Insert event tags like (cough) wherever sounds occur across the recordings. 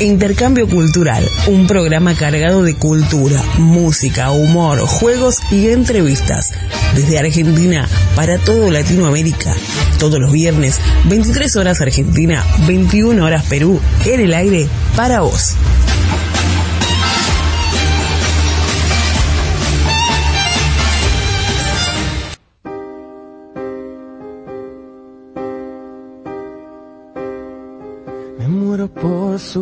Intercambio Cultural, un programa cargado de cultura, música, humor, juegos y entrevistas. Desde Argentina para todo Latinoamérica. Todos los viernes, 23 horas Argentina, 21 horas Perú, en el aire para vos.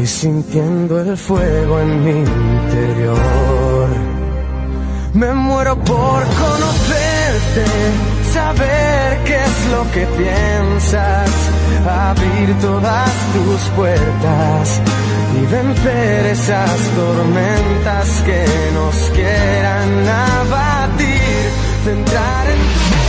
Voy sintiendo el fuego en mi interior. Me muero por conocerte, saber qué es lo que piensas, abrir todas tus puertas y vencer esas tormentas que nos quieran abatir, centrar en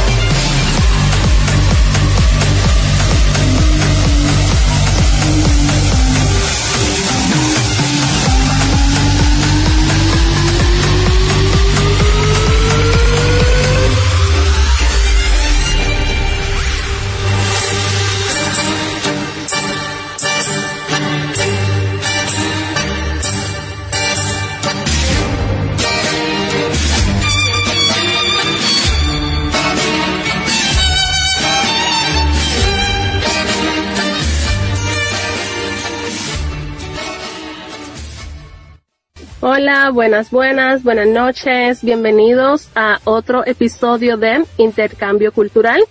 Hola, buenas, buenas, buenas noches. Bienvenidos a otro episodio de Intercambio Cultural.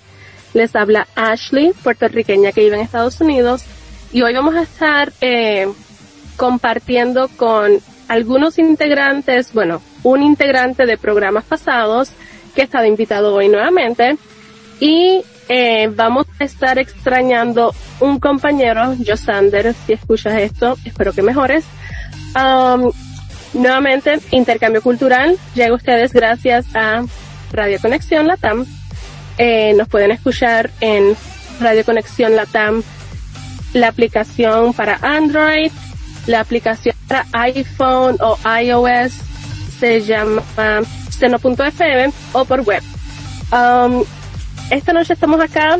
Les habla Ashley, puertorriqueña que vive en Estados Unidos. Y hoy vamos a estar eh, compartiendo con algunos integrantes, bueno, un integrante de programas pasados que ha estado invitado hoy nuevamente. Y eh, vamos a estar extrañando un compañero, Josander, si escuchas esto, espero que mejores. Um, Nuevamente, intercambio cultural llega a ustedes gracias a Radio Conexión Latam. Eh, nos pueden escuchar en Radio Conexión Latam, la aplicación para Android, la aplicación para iPhone o iOS se llama seno.fm o por web. Um, esta noche estamos acá,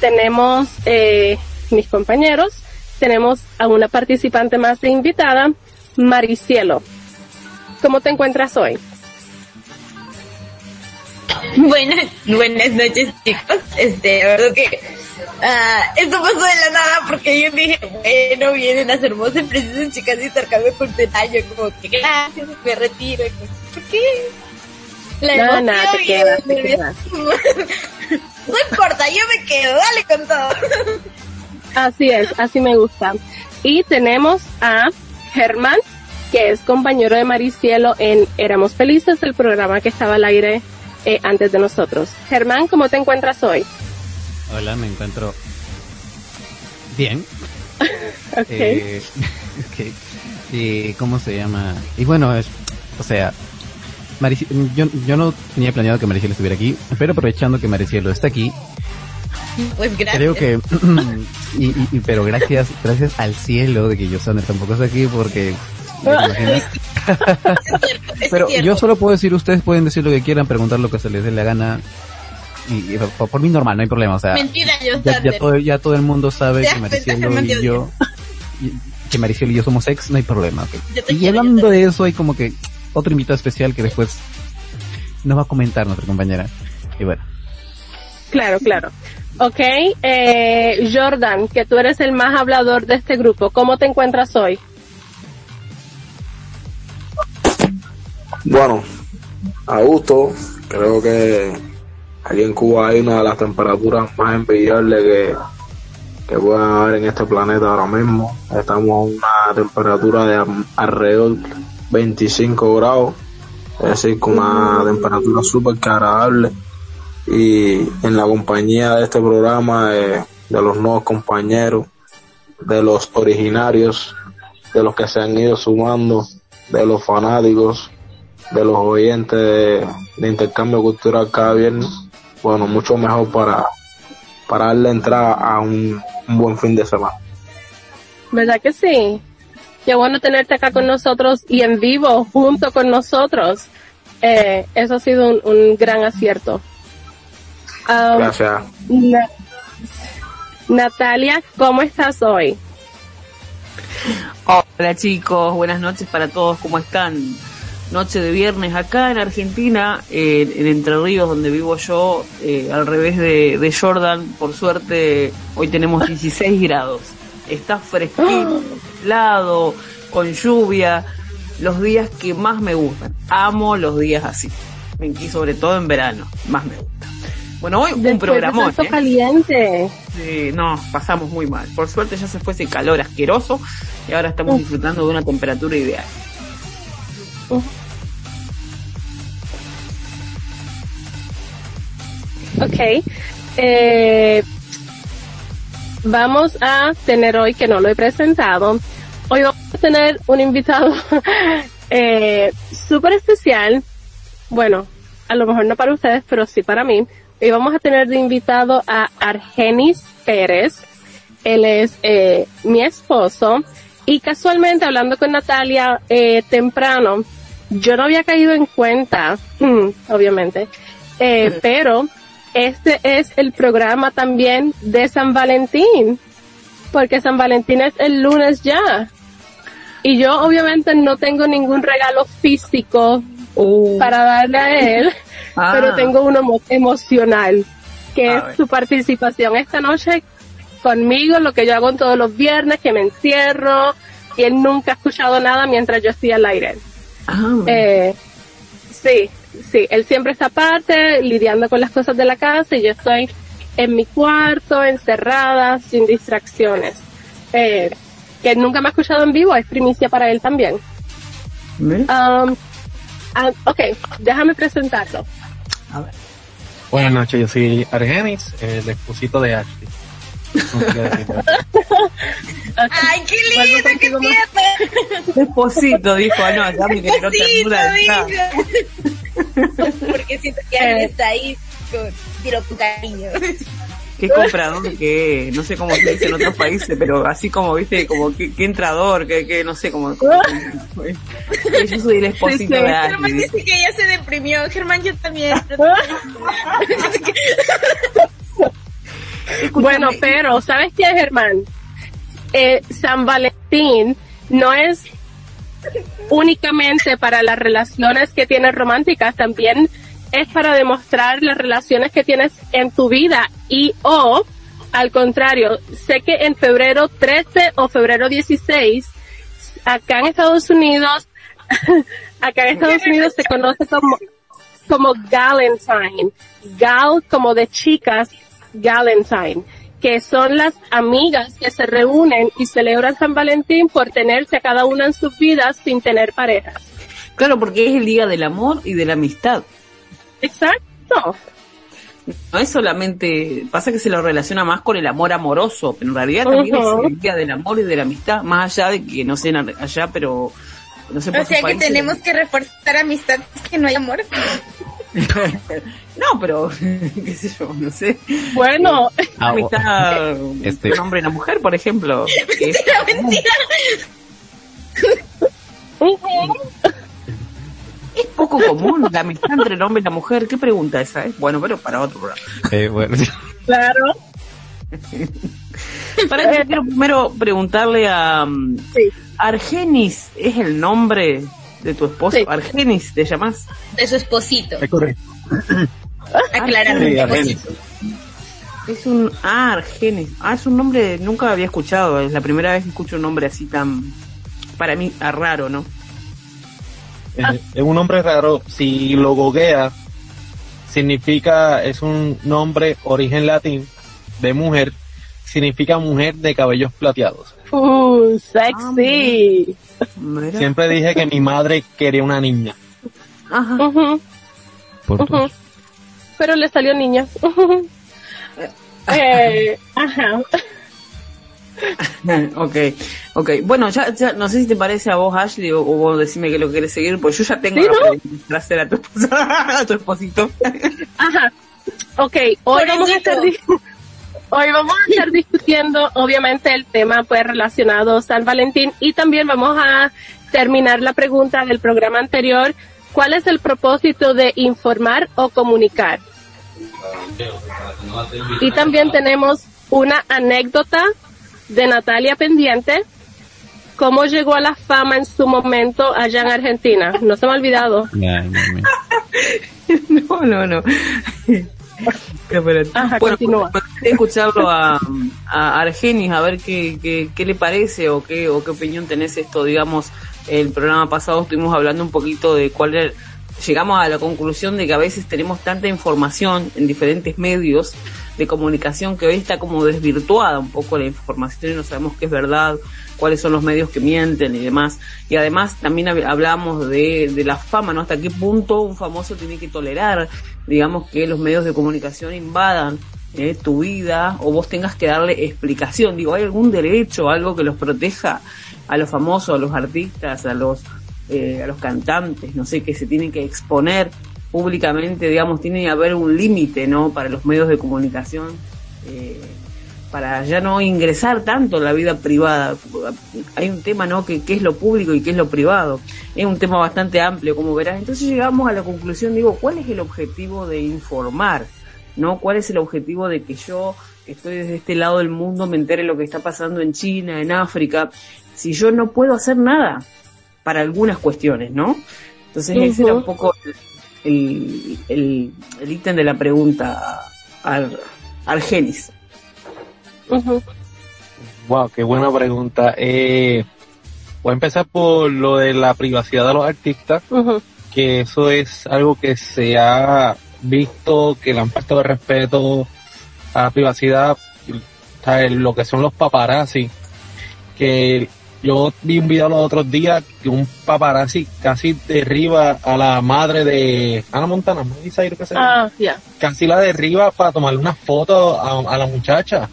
tenemos eh, mis compañeros, tenemos a una participante más de invitada, Maricielo. ¿Cómo te encuentras hoy? Buenas, buenas noches chicos. Este, verdad que uh, esto pasó de la nada porque yo dije, bueno, vienen las hermosas preciosas chicas de intercambio cultural. Yo como que gracias, me retiro. ¿Por qué? La no, nada, te quedas, te quedas. (laughs) no importa, yo me quedo, dale con todo. Así es, así me gusta. Y tenemos a Germán, que es compañero de Maricielo en Éramos Felices, el programa que estaba al aire eh, antes de nosotros. Germán, ¿cómo te encuentras hoy? Hola, me encuentro bien. (laughs) ok. Eh, (laughs) ¿Y cómo se llama? Y bueno, es, o sea, yo, yo no tenía planeado que Maricielo estuviera aquí, pero aprovechando que Maricielo está aquí, pues gracias. Creo que, (clears throat) y, y, pero gracias, gracias al cielo de que Yosana tampoco está aquí porque (laughs) (laughs) Pero yo solo puedo decir, ustedes pueden decir lo que quieran, preguntar lo que se les dé la gana. Y, y por, por mí normal, no hay problema. O sea, Mentira, yo ya, ya todo, ya todo el mundo sabe que Maricielo (laughs) que y yo, que Maricielo y yo somos ex, no hay problema. Yo Y hablando yo de eso, hay como que otro invitado especial que después nos va a comentar nuestra compañera. Y bueno, Claro, claro. Ok, eh, Jordan, que tú eres el más hablador de este grupo, ¿cómo te encuentras hoy? Bueno, a gusto, creo que aquí en Cuba hay una de las temperaturas más envidiables que, que pueden haber en este planeta ahora mismo. Estamos a una temperatura de alrededor 25 grados, es decir, con una temperatura súper agradable. Y en la compañía de este programa, de, de los nuevos compañeros, de los originarios, de los que se han ido sumando, de los fanáticos, de los oyentes de, intercambio cultural cada viernes, bueno, mucho mejor para, para darle entrada a un, buen fin de semana. ¿Verdad que sí? Qué bueno tenerte acá con nosotros y en vivo, junto con nosotros. Eh, eso ha sido un gran acierto. Um, Gracias. Na- Natalia, ¿cómo estás hoy? Hola chicos, buenas noches para todos, ¿cómo están? Noche de viernes acá en Argentina, eh, en Entre Ríos, donde vivo yo, eh, al revés de, de Jordan, por suerte hoy tenemos (laughs) 16 grados. Está fresquito, helado, con lluvia, los días que más me gustan. Amo los días así, y sobre todo en verano, más me gusta. Bueno, hoy un Después de programón. tanto ¿eh? caliente. Sí, no, pasamos muy mal. Por suerte ya se fue ese calor asqueroso y ahora estamos disfrutando de una temperatura ideal. Ok. Eh, vamos a tener hoy, que no lo he presentado, hoy vamos a tener un invitado (laughs) eh, súper especial. Bueno, a lo mejor no para ustedes, pero sí para mí. Hoy vamos a tener de invitado a Argenis Pérez. Él es eh, mi esposo. Y casualmente, hablando con Natalia eh, temprano, yo no había caído en cuenta, obviamente, eh, (laughs) pero este es el programa también de San Valentín, porque San Valentín es el lunes ya. Y yo obviamente no tengo ningún regalo físico para darle a él, (laughs) Ah. pero tengo uno emo- emocional, que A es ver. su participación esta noche conmigo, lo que yo hago todos los viernes, que me encierro, y él nunca ha escuchado nada mientras yo estoy al aire. Ah, Eh, sí, sí, él siempre está aparte, lidiando con las cosas de la casa y yo estoy en mi cuarto, encerrada, sin distracciones. Eh, que nunca me ha escuchado en vivo, es primicia para él también. Um, ah, ok, déjame presentarlo. A ver. Buenas noches, yo soy Argenis, el esposito de Ashley. Ay, qué lindo, qué tierno. Esposito, dijo, ah, no, ya me generó Esposito, ternura. (laughs) Porque siento que alguien está ahí con tiro con cariño. Qué comprador que no sé cómo se dice en otros países, pero así como, viste, como qué, qué entrador, que, que no sé cómo. cómo- yo soy el Germán dice que ella se deprimió. Germán, yo también. Bueno, pero, ¿sabes qué, Germán? Eh, San Valentín no es únicamente para las relaciones que tienes románticas, también es para demostrar las relaciones que tienes en tu vida y o al contrario, sé que en febrero 13 o febrero 16 acá en Estados Unidos (laughs) acá en Estados Unidos se conoce como como Galentine. Gal como de chicas, Galentine, que son las amigas que se reúnen y celebran San Valentín por tenerse a cada una en sus vidas sin tener parejas. Claro, porque es el día del amor y de la amistad. Exacto. No es solamente, pasa que se lo relaciona más con el amor amoroso, pero en realidad también Ujú. es el día del amor y de la amistad, más allá de que no sean allá, pero no sé por O sea que tenemos que reforzar amistad, que no hay amor. (laughs) No, pero (laughs) qué sé yo, no sé. Bueno, Ah, o- amistad Este- un hombre y una mujer, por ejemplo. que (laughs) es- Mentira. Es poco común la amistad entre el hombre y la mujer. ¿Qué pregunta esa? Eh? Bueno, pero para otro programa. Eh, bueno, Claro. (laughs) Para que quiero primero preguntarle a um, Sí. Argenis, ¿es el nombre de tu esposo? Sí. Argenis, ¿te llamas? De su esposito. Es correcto. Aclarando. Argenis. Es un ah, Argenis. Ah, es un nombre nunca había escuchado. Es la primera vez que escucho un nombre así tan para mí ah, raro, ¿no? Eh, es un nombre raro. Si lo significa, es un nombre origen latín de mujer, significa mujer de cabellos plateados. Uh, sexy. Mira. Siempre dije que mi madre quería una niña. Ajá. Ujú, por ujú. Pero le salió niña. (laughs) Eh, ajá. (laughs) ok, ok. Bueno, ya, ya no sé si te parece a vos, Ashley, o, o vos decime que lo querés seguir, pues yo ya tengo Sí, la ¿no? hacer a tu, esposo- (laughs) a tu esposito. Ajá. Ok, hoy vamos a estar (laughs) hoy vamos a estar discutiendo obviamente el tema pues relacionado a San Valentín y también vamos a terminar la pregunta del programa anterior, ¿cuál es el propósito de informar o comunicar? Y también tenemos una anécdota de Natalia pendiente, cómo llegó a la fama en su momento allá en Argentina. No se me ha olvidado. (laughs) (laughs) No, no, no. Ajá, bueno, continúa. me gustaría escucharlo a, a Argenis, a ver qué, qué, qué le parece o qué, o qué opinión tenés esto, digamos, el programa pasado estuvimos hablando un poquito de cuál era, llegamos a la conclusión de que a veces tenemos tanta información en diferentes medios de comunicación que hoy está como desvirtuada un poco la información y no sabemos qué es verdad, cuáles son los medios que mienten y demás. Y además también hab- hablamos de, de la fama, ¿no? Hasta qué punto un famoso tiene que tolerar, digamos, que los medios de comunicación invadan eh, tu vida o vos tengas que darle explicación. Digo, ¿hay algún derecho, algo que los proteja a los famosos, a los artistas, a los, eh, a los cantantes, no sé, que se tienen que exponer públicamente, digamos, tiene que haber un límite, ¿no? Para los medios de comunicación. eh, para ya no ingresar tanto en la vida privada. Hay un tema, ¿no? Que, que es lo público y qué es lo privado. Es un tema bastante amplio, como verás. Entonces llegamos a la conclusión, digo, ¿cuál es el objetivo de informar? ¿No? ¿Cuál es el objetivo de que yo, que estoy desde este lado del mundo, me entere lo que está pasando en China, en África, si yo no puedo hacer nada para algunas cuestiones, ¿no? Entonces ese era un poco el, el, el ítem de la pregunta al Argenis. Ujú. Wow, qué buena pregunta. Eh, voy a empezar por lo de la privacidad de los artistas, que eso es algo que se ha visto, que le han faltado el respeto a la privacidad, ¿sabes? lo que son los paparazzi, que yo vi un video los otros días que un paparazzi casi derriba a la madre de Ana Montana, Miley Cyrus, que se llama Ah, ya. casi la derriba para tomarle una foto a, a la muchacha.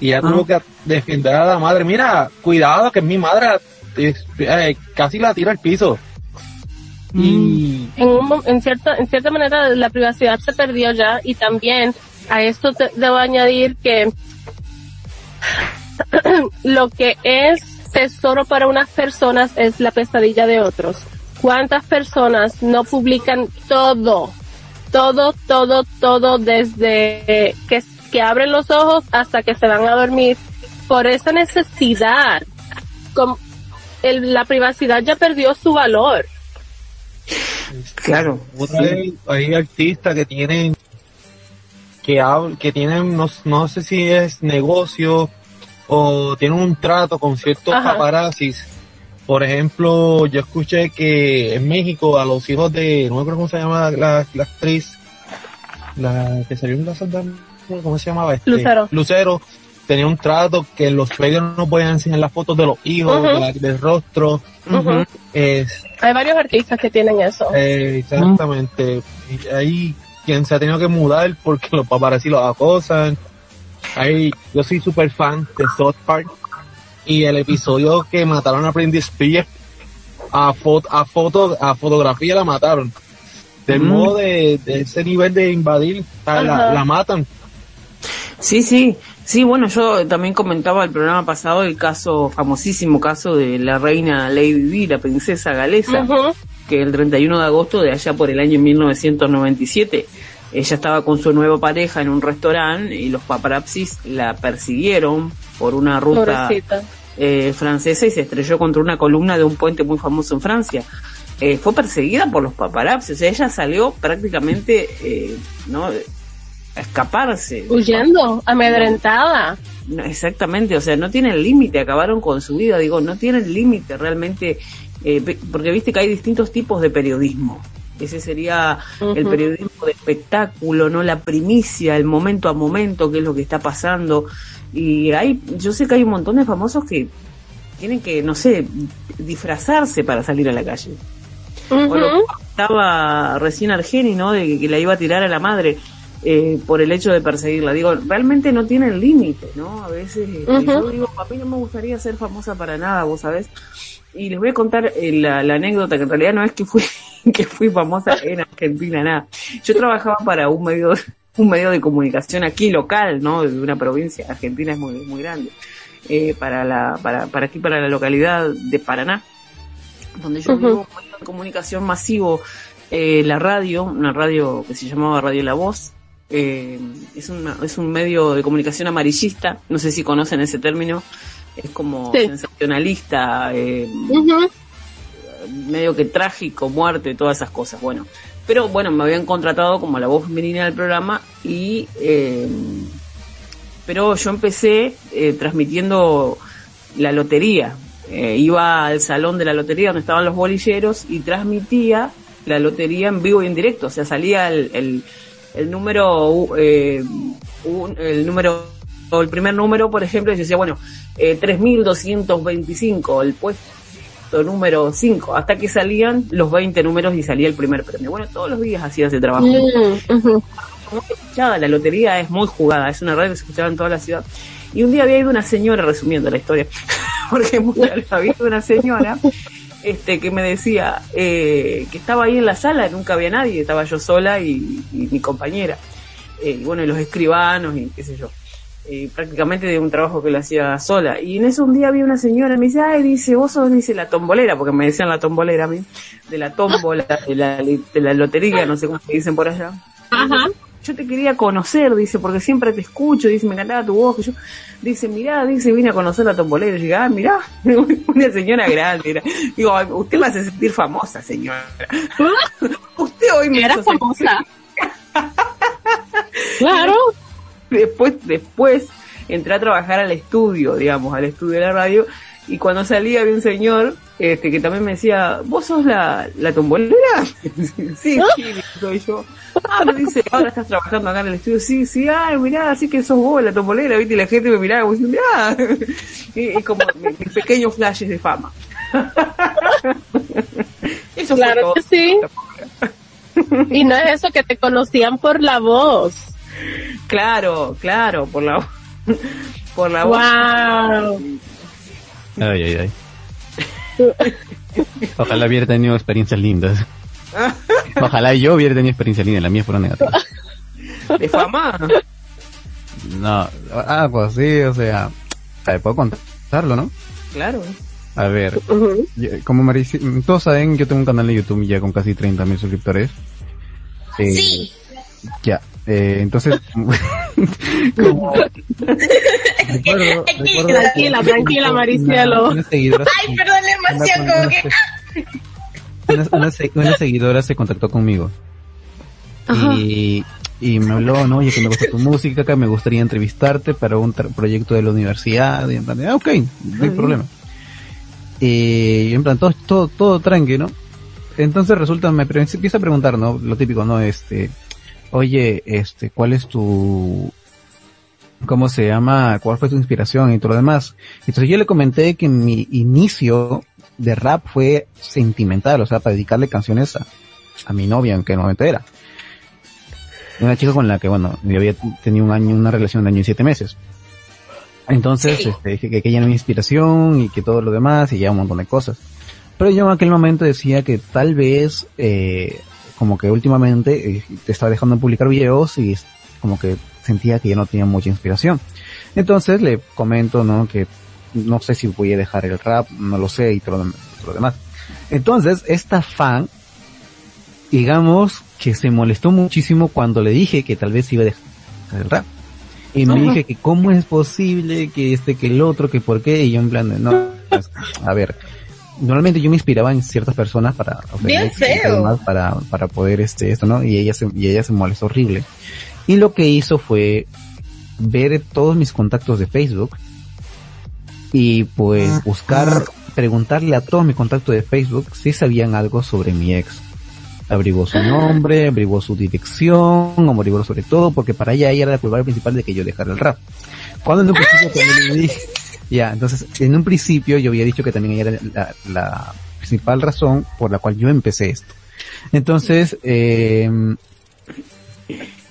Y ella tuvo que defender a la madre. Mira, cuidado, que es mi madre. Eh, casi la tira al piso. Y En, un mo- en, cierta, en cierta manera la privacidad se perdió ya y también a esto te, debo añadir que (clears throat) lo que es tesoro para unas personas es la pesadilla de otros. ¿Cuántas personas no publican todo? Todo, todo, todo desde que, que abren los ojos hasta que se van a dormir por esa necesidad. Com- el- la privacidad ya perdió su valor. Claro. otra vez hay artistas que tienen que hab- que tienen no, no sé si es negocio o tienen un trato con ciertos Ajá. paparazzis. Por ejemplo, yo escuché que en México a los hijos de, no me acuerdo cómo se llama la, la actriz, la que salió en la Santa- ¿cómo se llamaba? Este, Lucero. Lucero tenía un trato que los medios no podían enseñar las fotos de los hijos, de la- del rostro. Ujú. Es, Hay varios artistas que tienen eso. eh, exactamente. Y hay quien se ha tenido que mudar porque los paparazzi los acosan. Hay, yo soy super fan de South Park y el episodio que mataron a Britney Spears a foto, a foto, a fotografía la mataron. Del Mm. modo de, de ese nivel de invadir, la, la matan. Sí, sí, Sí, bueno, yo también comentaba el programa pasado el caso, famosísimo caso de la reina Lady Di, la princesa galesa, Ujú. que el 31 de agosto de allá por el año 1997, ella estaba con su nueva pareja en un restaurante y los paparazzis la persiguieron por una ruta eh, francesa y se estrelló contra una columna de un puente muy famoso en Francia. Eh, fue perseguida por los paparazzi, o sea, ella salió prácticamente, eh, ¿no? A escaparse. Huyendo, amedrentada. No, exactamente, o sea, no tienen límite, acabaron con su vida, digo, no tienen límite realmente, eh, porque viste que hay distintos tipos de periodismo. Ese sería el periodismo de espectáculo, no la primicia, el momento a momento, qué es lo que está pasando. Y hay, yo sé que hay un montón de famosos que tienen que, no sé, disfrazarse para salir a la calle. O lo que Ujú. estaba recién Argeni, ¿no? De que, que la iba a tirar a la madre eh, por el hecho de perseguirla. Digo, realmente no tienen límite, ¿no? A veces Ujú. yo digo, a mí no me gustaría ser famosa para nada, vos sabés. Y les voy a contar eh, la, la anécdota que en realidad no es que fui (laughs) que fui famosa en Argentina, nada. Yo trabajaba para un medio (laughs) un medio de comunicación aquí local, ¿no? De una provincia. Argentina es muy muy grande. Eh, para la para para aquí para la localidad de Paraná donde yo Ujú. vivo, un medio de comunicación masivo, eh, la radio, una radio que se llamaba Radio La Voz, eh, es, una- es un medio de comunicación amarillista, no sé si conocen ese término, es como Sí. sensacionalista, eh, medio que trágico, muerte, todas esas cosas, bueno. Pero bueno, me habían contratado como la voz femenina del programa y... eh, pero yo empecé eh, transmitiendo la lotería. Eh, iba al salón de la lotería donde estaban los bolilleros y transmitía la lotería en vivo y en directo. O sea, salía el, el, el número, eh, un- el número, o el primer número, por ejemplo, y yo decía, bueno, eh, 3225, el puesto número 5, hasta que salían los 20 números y salía el primer premio. Bueno, todos los días hacía ese trabajo Mm, muy escuchada, la lotería es muy jugada, es una radio que se escuchaba en toda la ciudad. Y un día había ido una señora, resumiendo la historia, (laughs) porque había ido una señora este, que me decía eh, que estaba ahí en la sala, nunca había nadie, estaba yo sola y, y mi compañera. Eh, y bueno, y los escribanos y qué sé yo. Eh, prácticamente de un trabajo que lo hacía sola. Y en eso un día había una señora, me dice, ay, dice, vos sos, dice, la tombolera, porque me decían la tombolera a mí, de la tómbola, de la, de la lotería, no sé cómo se dicen por allá Ajá. yo te quería conocer, dice, porque siempre te escucho, dice, me encantaba tu voz, que yo, dice, mirá, dice, vine a conocer la tombolera, y ah, mirá, (laughs) una señora grande, era. digo, "Ay, usted me hace sentir famosa, señora, (laughs) usted hoy me sentir- famosa. (laughs) Claro. (laughs) después, después entré a trabajar al estudio, digamos, al estudio de la radio, y cuando salí había un señor, este, que también me decía, ¿vos sos la, la tombolera? (laughs) sí, sí, soy yo. Ah, me dice, ahora estás trabajando acá en el estudio, sí, sí, ay, mirá, así que sos vos la tombolera, viste, y la gente me miraba como mirá, (laughs) y, y como mis pequeños flashes de fama. Eso fue Claro todo. que sí. Y no es eso que te conocían por la voz. Claro, claro, por la, por la voz. Wow. Ay, ay, ay. Ojalá hubiera tenido experiencias lindas. Ojalá yo hubiera tenido experiencias lindas, la mía fueron negativas. de fama. No, ah, pues sí, o sea, puedo contarlo, ¿no? Claro. A ver, como Marici, todos saben, yo tengo un canal de YouTube ya con casi 30 mil suscriptores. Eh, Sí. Ya, eh, entonces, (laughs) como- recuerdo, recuerdo Tranquila, tranquila, Maricielo. Una, seguidora, Ay, perdón la emoción, una- como una- que... una- una se- una seguidora se contactó conmigo y, y me habló, no, oye, que me gusta tu música, que me gustaría entrevistarte para un proyecto de la universidad, y en plan, ah, ok, no hay problema. Y en plan, todo, todo, todo tranqui, ¿no? Entonces resulta, me empieza a preguntar, ¿no? Lo típico, ¿no? Este, oye, este, ¿cuál es tu, cómo se llama, cuál fue tu inspiración y todo lo demás? Entonces yo le comenté que mi inicio de rap fue sentimental, o sea, para dedicarle canciones a, a mi novia, en que no era. Una chica con la que, bueno, yo había tenido un año, una relación de año y siete meses. Entonces, Sí. este, dije que, que ella era mi inspiración y que todo lo demás y ya un montón de cosas. Pero yo en aquel momento decía que tal vez, eh, como que últimamente eh, te estaba dejando de publicar videos y como que sentía que ya no tenía mucha inspiración. Entonces le comento, ¿no? Que no sé si voy a dejar el rap, no lo sé y todo lo, todo lo demás. Entonces, esta fan, digamos que se molestó muchísimo cuando le dije que tal vez iba a dejar el rap. Y me dije que cómo es posible que este, que el otro, que por qué, y yo en plan, de, no, a ver, normalmente yo me inspiraba en ciertas personas para, Bien feo. para, para poder este, esto, ¿no? Y ella se, y ella se molestó horrible. Y lo que hizo fue ver todos mis contactos de Facebook y pues buscar, preguntarle a todos mis contactos de Facebook si sabían algo sobre mi ex. Averiguó su nombre, averiguó su dirección, averiguó sobre todo, porque para ella ella era la culpable principal de que yo dejara el rap. Cuando en un principio también le dije, ya, entonces en un principio yo había dicho que también ella era la, la principal razón por la cual yo empecé esto. Entonces, eh,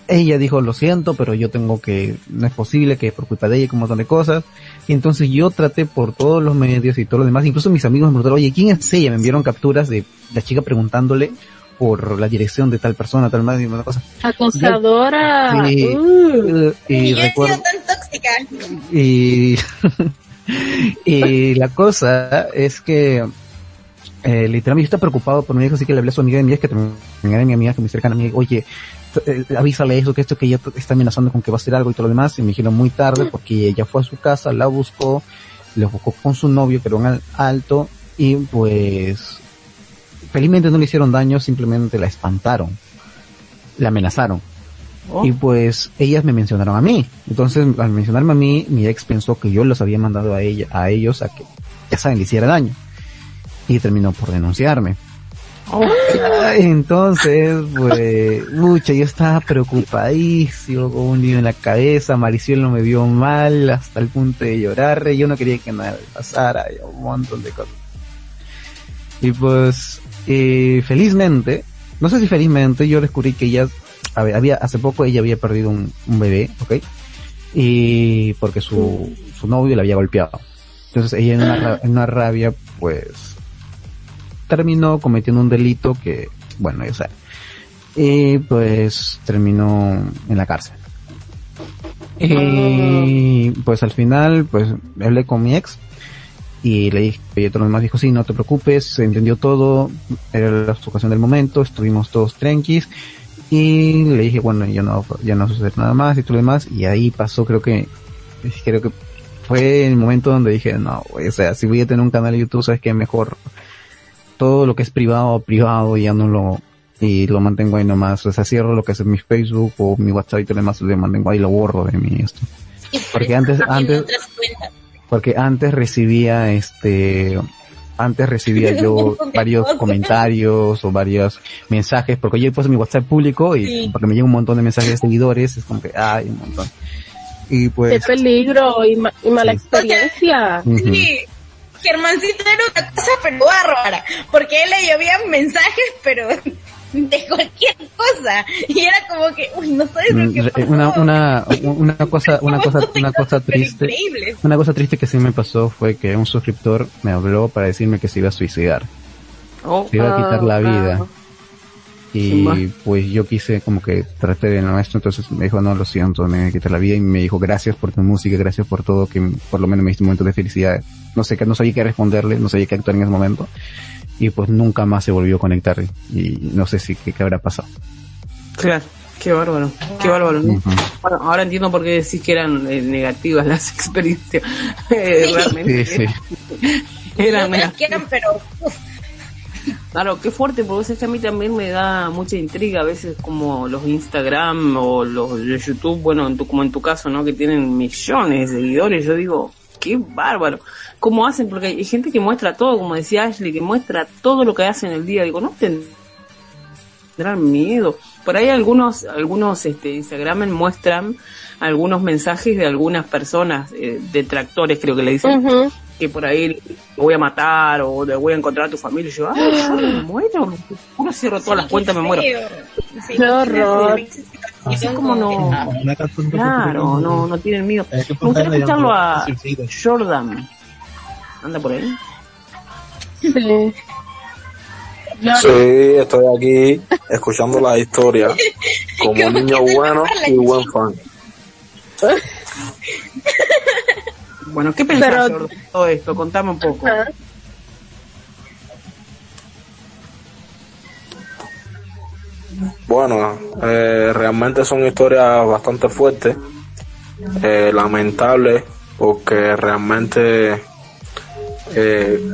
ella dijo, lo siento, pero yo tengo que, no es posible que por culpa de ella y un montón de cosas. Y entonces yo traté por todos los medios y todo lo demás, incluso mis amigos me preguntaron, oye, ¿quién es ella? Me enviaron capturas de la chica preguntándole por la dirección de tal persona, tal madre y una cosa. Acosadora. Y, Uh. y Y yo he recuerdo, sido tan tóxica. y, (laughs) (laughs) y la cosa es que eh, literalmente yo estaba preocupado por mi hijo, así que le hablé a su amiga de mi ex, que también era mi amiga, que me cercana a mí, oye, eh, avísale eso, que esto, que ella está amenazando con que va a hacer algo y todo lo demás, y me dijeron muy tarde, porque ella fue a su casa, la buscó, le buscó con su novio, que era un al- alto, y pues, felizmente no le hicieron daño, simplemente la espantaron, la amenazaron. Oh. Y pues ellas me mencionaron a mí. Entonces, al mencionarme a mí, mi ex pensó que yo los había mandado a ella, a ellos a que, ya saben, le hiciera daño. Y terminó por denunciarme. Ah, Entonces, pues, mucha, yo estaba preocupadísimo, con un lío en la cabeza, Maricielo me vio mal hasta el punto de llorar, yo no quería que nada pasara, y un montón de cosas. Y pues, eh, felizmente, no sé si felizmente, yo descubrí que ella, había, hace poco ella había perdido un, un bebé, ¿ok? Y porque su, su novio la había golpeado. Entonces ella en una, en una rabia, pues, terminó cometiendo un delito que, bueno, ya saben. Y pues terminó en la cárcel. Y pues al final, pues hablé con mi ex y le dije, y todo lo demás dijo, sí, no te preocupes, se entendió todo, era la situación del momento, estuvimos todos tranquis y le dije, bueno, ya no, ya no sucede nada más y todo lo demás y ahí pasó, creo que, creo que fue el momento donde dije, no, o sea, si voy a tener un canal de YouTube, sabes que mejor todo lo que es privado, privado, ya no lo, y lo mantengo ahí nomás, o sea, cierro lo que es mi Facebook o mi WhatsApp y todo lo demás, lo mantengo ahí, lo borro de mi esto. Porque antes- (laughs) antes- porque antes recibía este antes recibía yo (laughs) varios comentarios o varios mensajes porque yo he puesto mi WhatsApp público y Sí. porque me llega un montón de mensajes de seguidores es como que ay un montón y Qué pues peligro y, ma- y mala Sí. experiencia. ujú. Sí, Germancito era una cosa pero bárbara, porque a él le llovían mensajes, pero (laughs) de cualquier cosa. Y era como que, uy, no sabes lo que Mm, pasó. una (laughs) una una cosa una cosa una cosa triste una cosa triste que sí me pasó fue que un suscriptor me habló para decirme que se iba a suicidar Oh, se iba a quitar la vida Ah. y Va. pues yo quise como que traté de no esto, entonces me dijo no lo siento, me voy a quitar la vida y me dijo gracias por tu música, gracias por todo, que por lo menos me diste un momento de felicidad. No sé, que no sabía qué responderle, no sabía qué actuar en ese momento y pues nunca más se volvió a conectar y no sé si qué, qué habrá pasado. Claro, qué bárbaro, qué bárbaro. ¿no? Bueno, ahora entiendo por qué decís que eran eh, negativas las (laughs) experiencias. (laughs) Eh, realmente Sí, sí. eran Otras negativas. pero, Claro, qué fuerte, porque es que a mí también me da mucha intriga a veces como los Instagram o los de YouTube, bueno, en tu, como en tu caso, ¿no? Que tienen millones de seguidores, yo digo, qué bárbaro. ¿Cómo hacen? Porque hay gente que muestra todo, como decía Ashley, que muestra todo lo que hacen el día. Digo, no tendrán miedo. Por ahí algunos, algunos este, Instagram muestran algunos mensajes de algunas personas, eh, detractores creo que le dicen. Que por ahí le voy a matar o le voy a encontrar a tu familia. Y yo, ay, yo me muero. Uno cierro todas las cuentas, me muero. Sí, Qué horror. Así como no, claro, no, no tienen miedo. Me gustaría escucharlo a Jordan. Anda por ahí. Sí. Sí, estoy aquí escuchando la historia (laughs) como ¿Cómo niño te bueno y buen fan. (laughs) Bueno, ¿qué pensás Pero- Jordan, de todo esto? Contame un poco. Bueno, eh, realmente son historias bastante fuertes, eh, lamentables, porque realmente eh,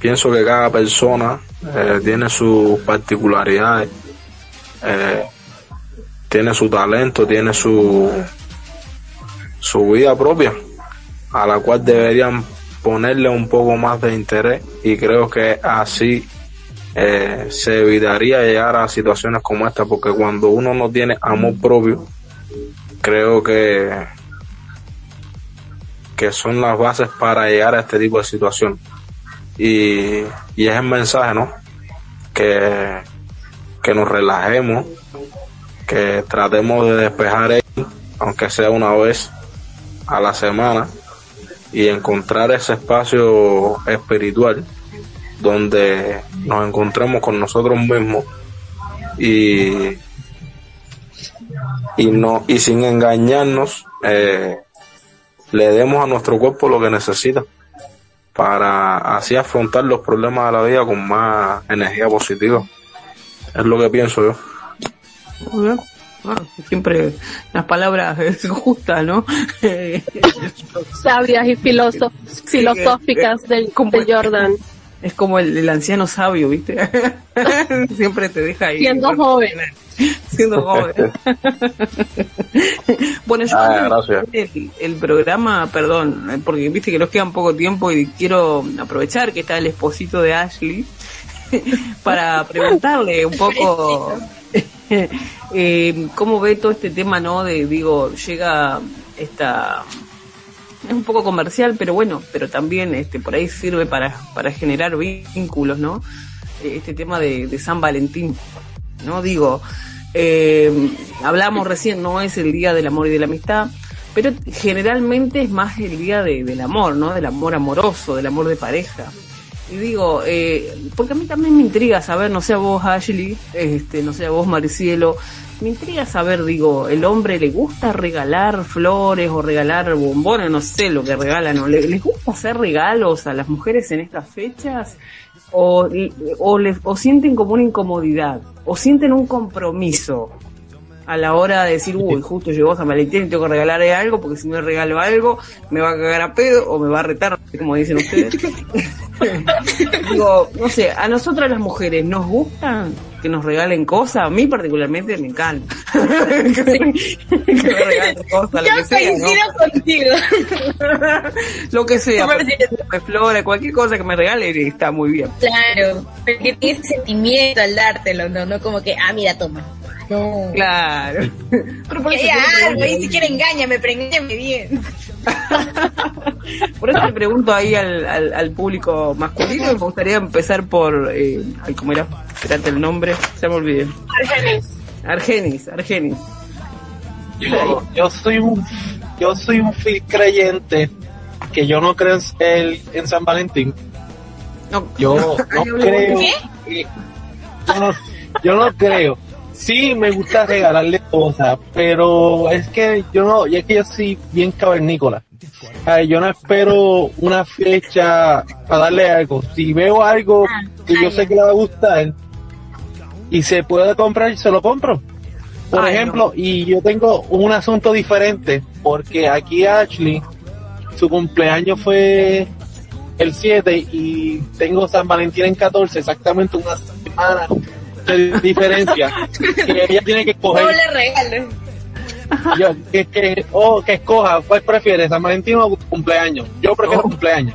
pienso que cada persona eh, tiene sus particularidades, eh, tiene su talento, tiene su, su vida propia, a la cual deberían ponerle un poco más de interés y creo que así eh, se evitaría llegar a situaciones como esta porque cuando uno no tiene amor propio creo que que son las bases para llegar a este tipo de situación. Y, y es el mensaje no que que nos relajemos que tratemos de despejar aunque sea una vez a la semana y encontrar ese espacio espiritual donde nos encontremos con nosotros mismos y y no y sin engañarnos eh, le demos a nuestro cuerpo lo que necesita para así afrontar los problemas de la vida con más energía positiva es lo que pienso yo Muy bien. Ah, siempre las palabras eh, (laughs) justas, ¿no? (laughs) sabias y filoso- filosóficas de, Como- de Jordan. Es como el, el anciano sabio, ¿viste? (laughs) Siempre te deja ahí. Siendo joven. Siendo joven. bueno, yo Ah, el programa, perdón, eh, porque viste que nos queda poco tiempo y quiero aprovechar que está el esposito de Ashley para preguntarle un poco (laughs) eh, cómo ve todo este tema, ¿no? De, digo, llega esta es un poco comercial, pero bueno, pero también este por ahí sirve para, para generar vínculos, ¿no? Eh, Este tema de, San Valentín, ¿no? Digo, eh, hablamos recién, no es el día del amor y de la amistad, pero generalmente es más el día de- del amor, ¿no? Del amor amoroso, del amor de pareja. Y digo, eh, porque a mí también me intriga saber, no sé a vos Ashley, este, no sé a vos Maricielo, me intriga saber, digo, ¿el hombre le gusta regalar flores o regalar bombones? No sé lo que regalan, ¿no? ¿Le- ¿Les gusta hacer regalos a las mujeres en estas fechas? ¿O, o, les- o sienten como una incomodidad? ¿O sienten un compromiso? a la hora de decir, uy, justo llegó San Valentín y tengo que regalarle algo, porque si no le regalo algo, me va a cagar a pedo o me va a retar, cómo dicen ustedes. (laughs) (laughs) Digo, no sé, a nosotras las mujeres nos gustan que nos regalen cosas, a mí particularmente me encanta. (laughs) que, me regalen cosas, lo que sea, ¿no? coincido contigo. (laughs) Lo que sea, cualquier cosa que me regale está muy bien. Claro, porque tiene ese sentimiento al dártelo, no, no como que, ah, mira, toma. No. Claro. Pero por eso le algo, y si quiere engáñame, pero engáñame bien. (laughs) Por eso le pregunto ahí al, al, al público masculino, me gustaría empezar por, eh, ay, ¿cómo era? Espérate el nombre, se me olvidé. Argenis. Argenis, Argenis. Yo, yo soy un yo soy un fiel creyente que yo no creo en, el- en San Valentín. No, Yo (laughs) no creo. ¿Qué? que- yo, no, yo no creo. Sí, me gusta regalarle cosas, pero es que yo no, y es que yo soy bien cavernícola. Ay, yo no espero una fecha para darle algo. Si veo algo que yo sé que le va a gustar y se puede comprar, se lo compro. Por Ay, ejemplo, y yo tengo un asunto diferente, porque aquí Ashley, su cumpleaños fue el 7 y tengo San Valentín en 14, exactamente una semana de diferencia. que ella tiene que escoger, regalo. yo, que, que, oh, que escoja, ¿cuál prefiere, San Valentín o cumpleaños? Yo prefiero cumpleaños.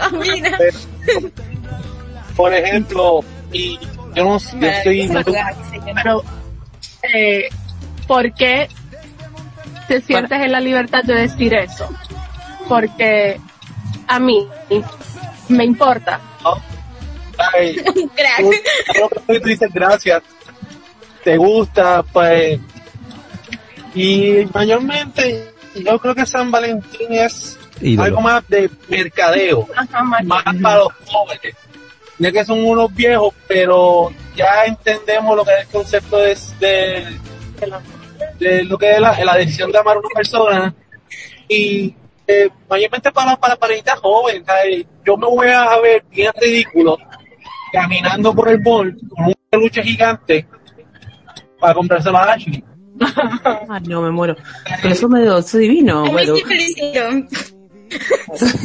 Ah, mira. Por ejemplo, y yo no sé, yo estoy, no tengo- Pero, eh, ¿por qué te sientes en la libertad de decir eso? Porque a mí me importa. Ay, (laughs) Un crack. tú, tú- dices gracias, te gusta, pues, y mayormente yo creo que San Valentín es Ídolo. algo más de mercadeo, más para los jóvenes, ya que son unos viejos, pero ya entendemos lo que es el concepto es de, de lo que es la, la decisión de amar a una persona Y eh, mayormente para, para parejitas jóvenes, ¿sabes? yo me voy a ver bien ridículo caminando por el mall con un peluche gigante para comprárselo a Ashley. (laughs) Ay, no, me muero. Pero eso medio, eso divino. Bueno.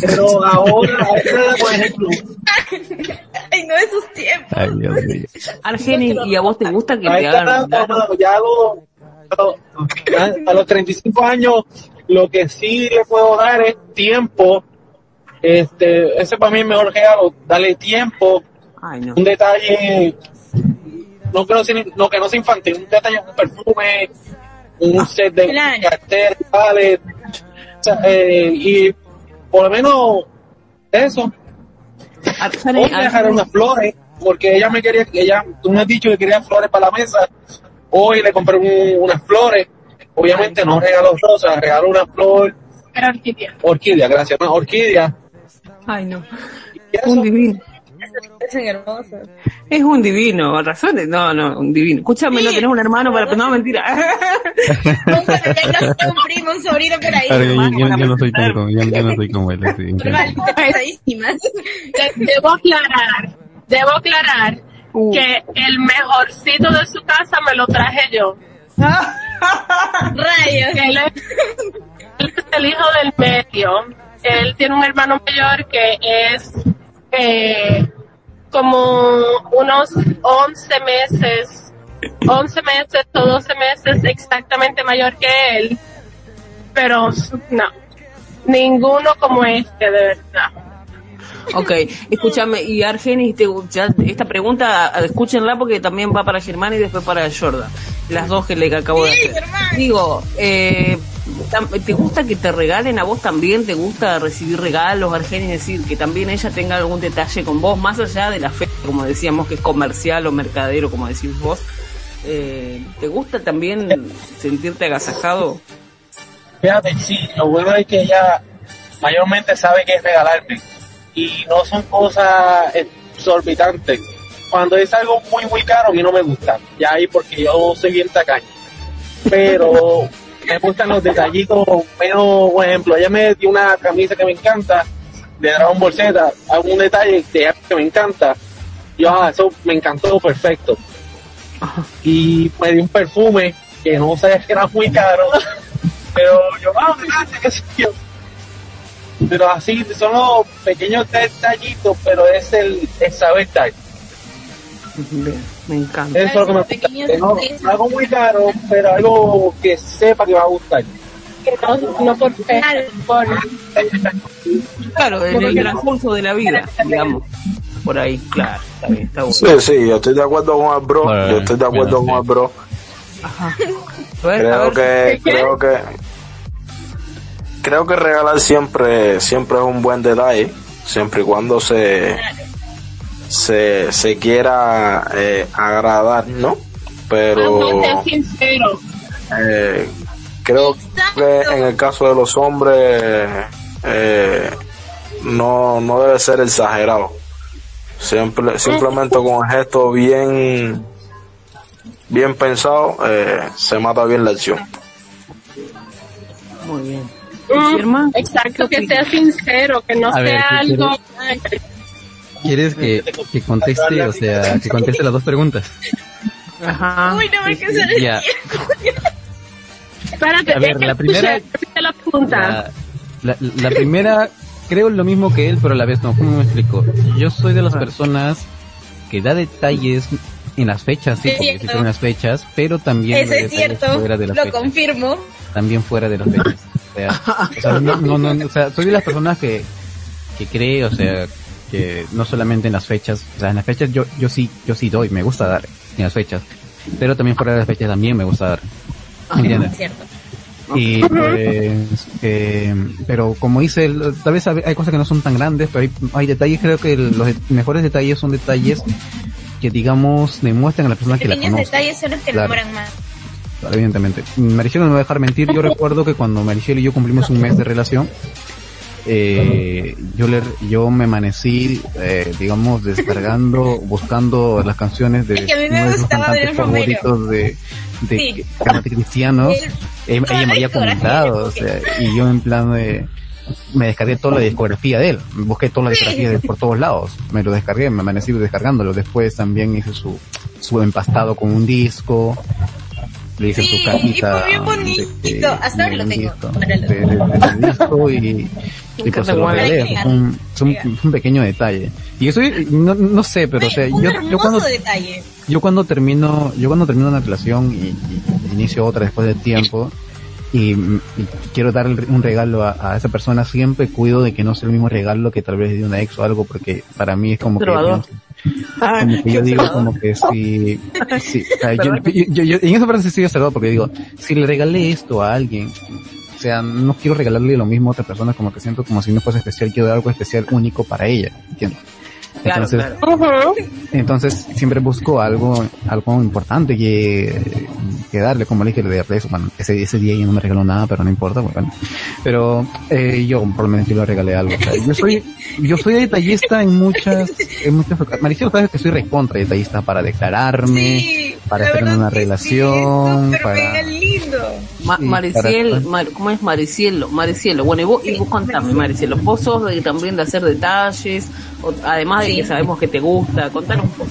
Pero ahora, ahora, por ejemplo, (laughs) Ay, no, esos tiempos. Ay, Dios mío. Argenis, ¿y a vos te gusta que a te hagan ya lo- a, a los 35 años, lo que sí le puedo dar es tiempo. Este, ese para mí es el mejor regalo, darle tiempo, Ay, no. un detalle, no que no sea, no, que no sea infantil, un detalle, un perfume, un set de vale, o sea, eh, y por lo menos eso. Argenis, Hoy me dejaron unas flores, porque ella me quería, ella, tú me has dicho que quería flores para la mesa. Hoy le compré un- unas flores. Obviamente no regaló rosas, regaló una flor, Era orquídea. orquídea, gracias, una orquídea. Ay, no. Un divino. Parecen hermosos. Es un divino, razones. No, no, un divino. Escúchame, no tenés un hermano para. No, mentira. (laughs) Un primo, un sobrino por ahí. Hermano, yo- no soy presentar. como, yo, yo no soy como él. sí, Debo (laughs) aclarar, debo aclarar Uh. que el mejorcito de su casa me lo traje yo. (laughs) Rayos. Él es, él es el hijo del medio. Él tiene un hermano mayor que es eh, como unos 11 meses, 11 meses o 12 meses exactamente mayor que él. Pero no, ninguno como este, de verdad. Ok, escúchame, y Argenis, te, ya, esta pregunta, escúchenla porque también va para Germán y después para Jordan. Las dos que le acabo de hacer. Digo, eh, ¿te gusta que te regalen a vos también? ¿Te gusta recibir regalos, Argenis? Es decir, que también ella tenga algún detalle con vos, más allá de la fe, como decíamos, que es comercial o mercadero, como decís vos. Eh, ¿Te gusta también sentirte agasajado? fíjate, sí, lo bueno es que ella mayormente sabe qué es regalarme. Y no son cosas exorbitantes. Cuando es algo muy, muy caro, a mí no me gusta. Ya ahí porque yo soy bien tacaño. Pero (laughs) me gustan los detallitos menos, por ejemplo, ella me dio una camisa que me encanta, de Dragon Ball Z, algún detalle que me encanta. Yo, ah, eso me encantó, perfecto. Y me dio un perfume que no sé que era muy caro, pero yo, ah, gracias, qué sé yo. Pero así son los pequeños detallitos, pero es el, el saber dar. Me encanta. Eso es lo que me gusta. Pequeños Que no, detalles. no algo muy caro, pero algo que sepa que va a gustar. Que no, no por fe, Claro. por Claro, en el transcurso de la vida, digamos. Por ahí, claro, está bien, está bueno. Sí, sí, yo estoy de acuerdo con el bro. Bueno, Yo estoy de acuerdo bueno, con el bro. Ajá. (laughs) A Creo que, creo que, creo que regalar siempre, siempre es un buen detalle, siempre y cuando se, se, se quiera eh, agradar, ¿no? Pero sincero. eh, creo que en el caso de los hombres eh, no, no debe ser exagerado. Siempre, simplemente con el gesto bien, bien pensado, eh, se mata bien la acción. muy bien. Mm? Exacto, que sea sincero, que no A sea ¿qué algo. ¿Quieres que, que conteste, o sea, que conteste las dos preguntas? Ajá. Uy, no me Sí, sí. Ya. Espérate, A ver, la primera- la pregunta. La, la, la primera, creo lo mismo que él, pero a la vez no. ¿Cómo me explico? Yo soy de las personas que da detalles en las fechas, sí, porque sí son las fechas, pero también Eso es cierto, fuera de las lo fechas. confirmo. También fuera de las fechas. O sea, (laughs) o sea, no, no, no, o sea, soy de las personas que, que cree, o sea, que no solamente en las fechas, o sea, en las fechas yo, yo sí, yo sí doy, me gusta dar en las fechas, pero también fuera de las fechas también me gusta dar. ¿Me entiendes? Cierto. Y pues, eh, pero como dice, tal vez hay cosas que no son tan grandes, pero hay, hay detalles, creo que los de- mejores detalles son detalles que digamos demuestran a la persona que la conoce. detalles son los que Claro. enamoran más. Claro, evidentemente. Maricielo no me va a dejar mentir, yo (laughs) recuerdo que cuando Maricielo y yo cumplimos un mes de relación, eh, yo le, yo me amanecí, eh, digamos, descargando, (laughs) buscando las canciones de Es que a mí me uno de ver cantantes favoritos de, de Sí. cristianos. Él- Ella, me había comentado, o sea, y yo en plan de, me descargué toda la discografía de él, busqué toda la discografía de él por todos lados, me lo descargué, me amanecí descargándolo, después también hice su, su empastado con un disco, le hice Sí, su cajita. y fue bien bonito. Hasta ahora de lo un tengo. disco, y, (laughs) y pues se lo regalé, fue un, un, un pequeño detalle. Y eso, no, no sé, pero o sea, un yo, yo cuando detalle. yo cuando termino, yo cuando termino una relación y, y inicio otra después de tiempo y, y quiero dar un regalo a, a esa persona, siempre cuido de que no sea el mismo regalo que tal vez de una ex o algo, porque para mí es como que. Como que yo digo como que si, si- o sea, yo, yo- yo- en esa sí estoy observado porque digo, si le regalé esto a alguien, o sea, no quiero regalarle lo mismo a otra persona, como que siento como si no fuese especial, quiero dar algo especial, único para ella, ¿entiendes? Claro, Entonces, claro. entonces siempre busco algo, algo importante que, que darle, como le dije, le de eso. Bueno, ese, ese día ella no me regaló nada, pero no importa, bueno. Pero eh, yo por lo menos yo le regalé algo. o sea, yo soy, (laughs) yo soy detallista en muchas, en muchas ocasiones. Maricel, sabes que soy recontra detallista para declararme, Sí, para estar en una sí, relación, para-. Ma- Mariciel, Mar- ¿cómo es Maricielo? Maricielo, bueno, y vos, y vos contame, Maricielo, vos sos de, también de hacer detalles, o- además de Sí. que sabemos que te gusta, contanos un poco.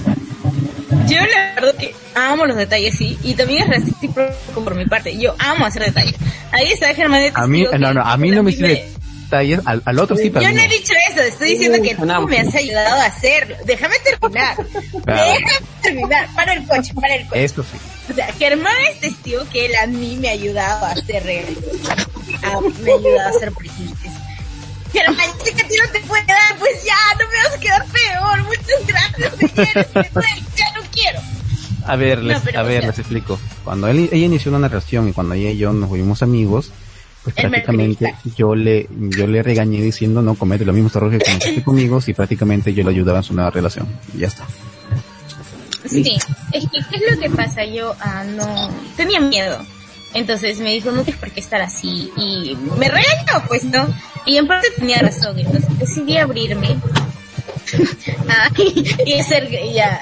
Yo la verdad que amo los detalles, sí, y también es recíproco por mi parte. Yo amo hacer detalles. Ahí está Germán. A mí, no, no, a mí no me hiciste detalles, al, al otro sí, pero Yo no he dicho eso, estoy diciendo Uy, que tú me has ayudado a hacerlo. Déjame terminar. (laughs) Claro. Déjame terminar. Para el coche, para el coche. Eso sí. O sea, Germán es testigo que él a mí me ha ayudado a hacer regalos. Me ha ayudado a hacer presentes. Germán, sé que a ti no te puede dar, pues ya, no me vas a quedar peor. Muchas gracias, señores. (laughs) Ya no quiero. A ver, les, a o ver, sea- les explico. Cuando él, ella inició una relación y cuando ella y yo nos volvimos amigos, pues me prácticamente yo le, yo le regañé diciendo no comete los mismos errores que cometiste conmigo y prácticamente yo le ayudaba en su nueva relación. Y ya está. Sí, es que, ¿qué es lo que pasa? Yo ah, no tenía miedo. Entonces me dijo, no tienes por qué estar así. Y me regañó, pues, ¿no? Y en parte tenía razón. Entonces decidí abrirme. (laughs) Ah, y hacer, ya,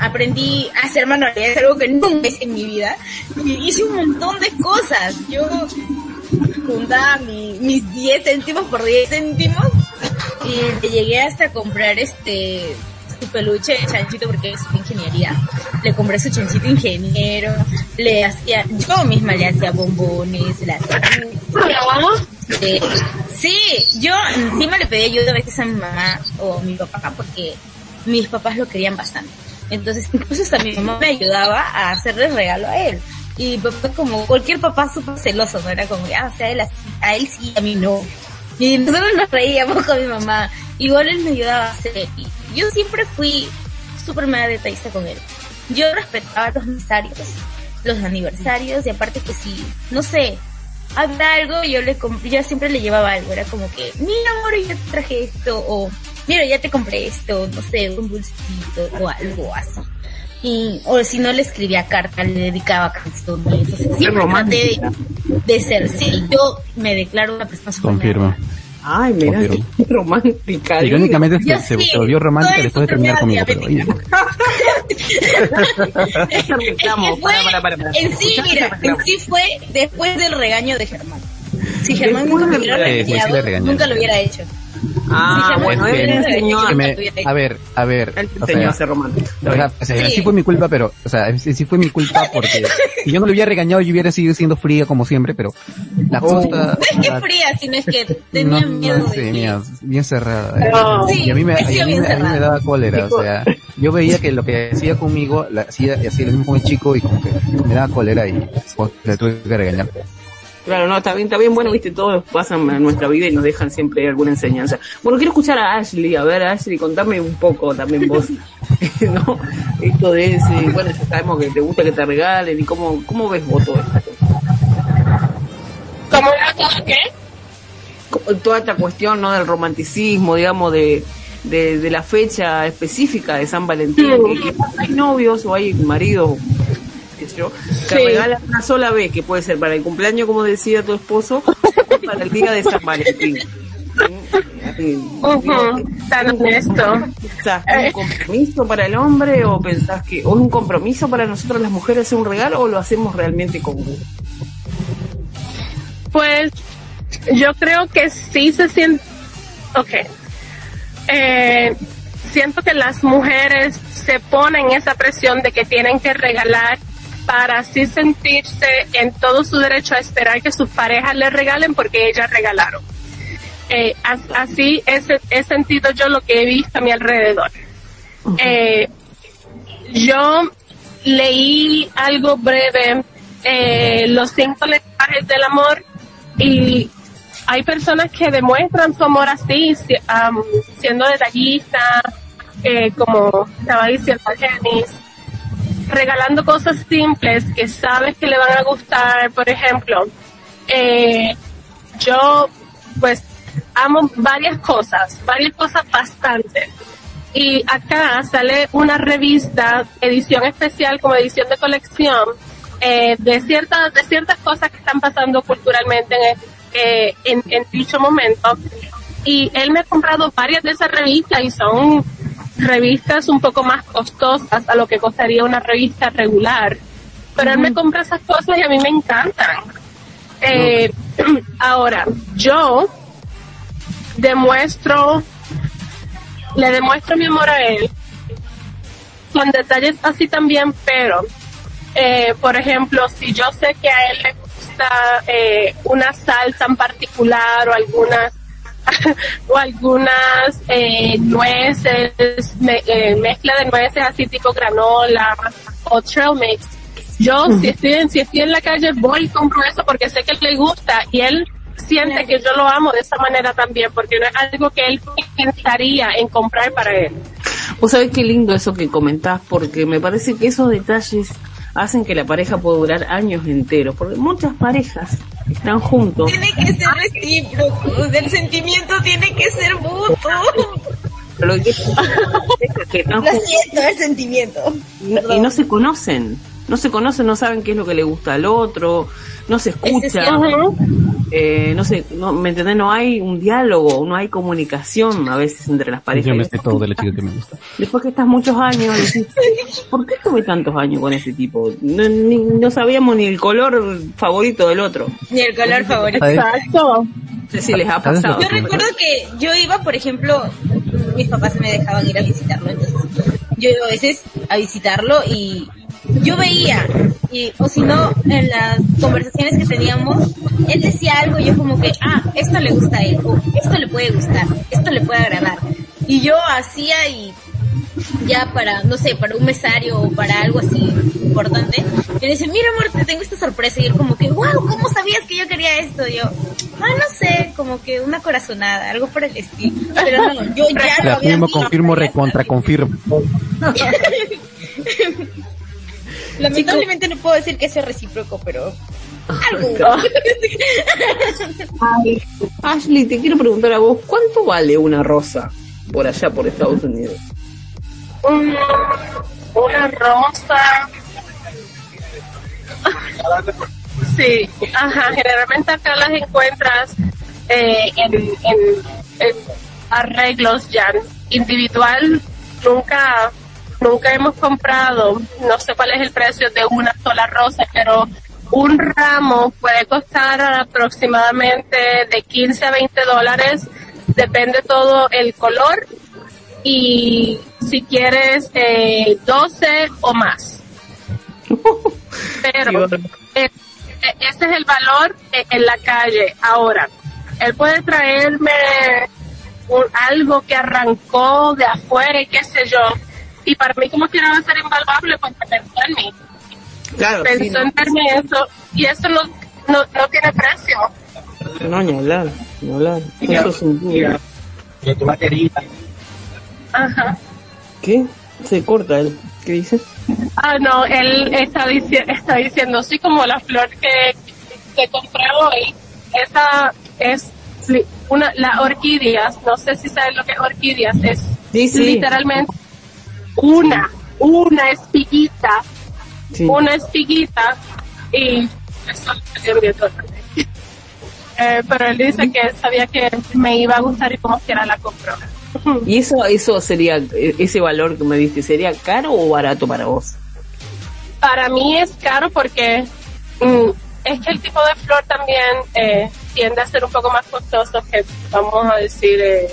aprendí a hacer manualidades, algo que nunca hice en mi vida. Y hice un montón de cosas. Yo juntaba mi- mis 10 céntimos por 10 céntimos y le llegué hasta comprar este su peluche de chanchito porque es ingeniería. Le compré su chanchito ingeniero, le hacía, yo misma le hacía bombones, le sí, yo encima le pedí ayuda a veces a mi mamá o a mi papá porque mis papás lo querían bastante. Entonces incluso hasta mi mamá me ayudaba a hacerle regalo a él. Y mi papá como cualquier papá súper celoso, ¿no? Era como, ah, o sea, él a él sí, a mí no. Y nosotros nos reíamos con mi mamá. Igual él me ayudaba a hacer. Y yo siempre fui súper mega detallista con él. Yo respetaba los aniversarios, los aniversarios, y aparte que si, no sé, había algo, yo le yo siempre le llevaba algo. Era como que, mira amor, ya te traje esto, o mira, ya te compré esto, no sé, un dulcito, o algo así. Y, o si no le escribía carta, le dedicaba canciones, o sea, siempre traté de, de ser, sí, yo me declaro una persona Confirmo. Ay, mira, Confirmo. qué romántica. Irónicamente Yo se, se, sí, se volvió romántica después de terminar conmigo, pero oye, Ese reclamo, Es que fue- para, para, para, para. En sí, mira, en sí fue después del regaño de Germán. Si Germán nunca me hubiera regañado, nunca lo hubiera hecho. Ah, Sí, bueno, él enseñó, que a- me- a ver, a ver, él te enseñó sea, a ser romántico. o sea, o sea, Sí. sí fue mi culpa, pero, o sea, sí, sí fue mi culpa porque (laughs) si yo no le hubiera regañado, yo hubiera seguido siendo fría como siempre, pero la cosa No es que fría, sino es que (laughs) tenía no, miedo no de que- mía, bien cerrada. No. y a mí me, Sí, a mí, a mí me daba cólera, o sea, yo veía que lo que hacía conmigo, la, hacía, hacía lo mismo con el chico y como que me daba cólera y pues, le tuve que regañar. Claro, no, está bien, está bien, bueno, viste, todos pasan en nuestra vida y nos dejan siempre alguna enseñanza. Bueno, quiero escuchar a Ashley, a ver, Ashley, contame un poco también vos, (laughs) ¿no? Esto de ese, bueno, ya sabemos que te gusta que te regalen y cómo, cómo ves vos todo esto. ¿Cómo era qué? Toda esta cuestión, ¿no? Del romanticismo, digamos, de, de, de la fecha específica de San Valentín, que, que hay novios o hay maridos, qué sé yo, que Sí. regalan una sola vez, que puede ser para el cumpleaños, como decía tu esposo, o para el día de San Valentín. Tan honesto. ¿Pensás que es un compromiso para el hombre o pensás que o es un compromiso para nosotros las mujeres hacer un regalo o lo hacemos realmente con gusto? Pues yo creo que sí se siente. Ok. Eh, siento que las mujeres se ponen esa presión de que tienen que regalar para así sentirse en todo su derecho a esperar que sus parejas les regalen porque ellas regalaron. Eh, as- así es, he sentido yo lo que he visto a mi alrededor. Eh, yo leí algo breve, eh, los cinco lenguajes del amor, y hay personas que demuestran su amor así, si- am, siendo detallista, eh, como estaba diciendo Genis, regalando cosas simples que sabes que le van a gustar, por ejemplo, eh, yo pues amo varias cosas, varias cosas bastante. Y acá sale una revista, edición especial como edición de colección, eh, de ciertas, de ciertas cosas que están pasando culturalmente en, eh, en, en dicho momento. Y él me ha comprado varias de esas revistas y son revistas un poco más costosas a lo que costaría una revista regular. Pero él me compra esas cosas y a mí me encantan. Eh, (clears throat) ahora, yo demuestro, le demuestro mi amor a él con detalles así también, pero, eh, por ejemplo, si yo sé que a él le gusta eh, una salsa en particular o algunas (laughs) o algunas eh, nueces, me- eh, mezcla de nueces así tipo granola o trail mix. Yo si estoy en, si estoy en la calle voy y compro eso porque sé que le gusta y él siente que yo lo amo de esa manera también porque no es algo que él pensaría en comprar para él. Vos sabés qué lindo eso que comentás, porque me parece que esos detalles hacen que la pareja pueda durar años enteros, porque muchas parejas están juntos. Tiene que ser recíproco, el sentimiento tiene que ser mutuo. lo que, (laughs) que están Lo juntos. siento, el sentimiento. y no- y no se conocen, no se conocen, no saben qué es lo que le gusta al otro, no se escuchan, eh, no sé, no, ¿me entendés? No hay un diálogo, no hay comunicación a veces entre las parejas. Yo me sé todo de la chica que me gusta. Después que estás muchos años, decís, ¿por qué estuve tantos años con ese tipo? No, ni- no sabíamos ni el color favorito del otro. Ni el color favorito. Exacto. No sé si les ha ¿Sabes lo pasado. Yo recuerdo que yo iba, por ejemplo, mis papás me dejaban ir a visitarlo, entonces yo iba a veces a visitarlo y yo veía, y, o si no, en las conversaciones que teníamos, él decía algo y yo como que, ah, esto le gusta a él, o esto le puede gustar, esto le puede agradar. Y yo hacía y ya para, no sé, para un mesario o para algo así importante, me dice, mira amor, te tengo esta sorpresa. Y él como que, wow, ¿cómo sabías que yo quería esto? Y yo, ah, no sé, como que una corazonada, algo por el estilo. Pero no, yo ya lo La había confirmo, recontra, confirmo. (laughs) Lamentablemente no puedo decir que sea recíproco, pero algo. (laughs) Ay, Ashley, te quiero preguntar a vos, ¿cuánto vale una rosa por allá, por Estados Unidos? Una rosa. Sí, ajá, generalmente acá las encuentras eh, en, en- en arreglos ya individual. Nunca, nunca hemos comprado, no sé cuál es el precio de una sola rosa, pero un ramo puede costar aproximadamente de 15 a 20 dólares, depende todo el color y si quieres eh, 12 o más. Pero eh, ese es el valor eh, en la calle. Ahora, él puede traerme un- algo que arrancó de afuera y qué sé yo. Y para mí como quiera va a ser invaluable porque pensó en mí. Claro, sí, Pensó en darme eso y eso no, no, no tiene precio. no, ni hablar, ni hablar. Eso sin duda. Ajá. ¿Qué? Se corta él. ¿Qué dice? Ah, no, él está, dici- está diciendo, sí, como la flor que, que compré hoy, esa es una, la orquídeas, no sé si saben lo que es orquídeas, es Sí, sí. literalmente una, una espiguita, Sí. una espiguita, y eso totalmente. Eh, pero él dice que sabía que me iba a gustar y como quiera la compró. ¿Y eso, eso sería, eh, ese valor que me diste, sería caro o barato para vos? Para mí es caro porque mm, es que el tipo de flor también eh, tiende a ser un poco más costoso que, vamos a decir, eh,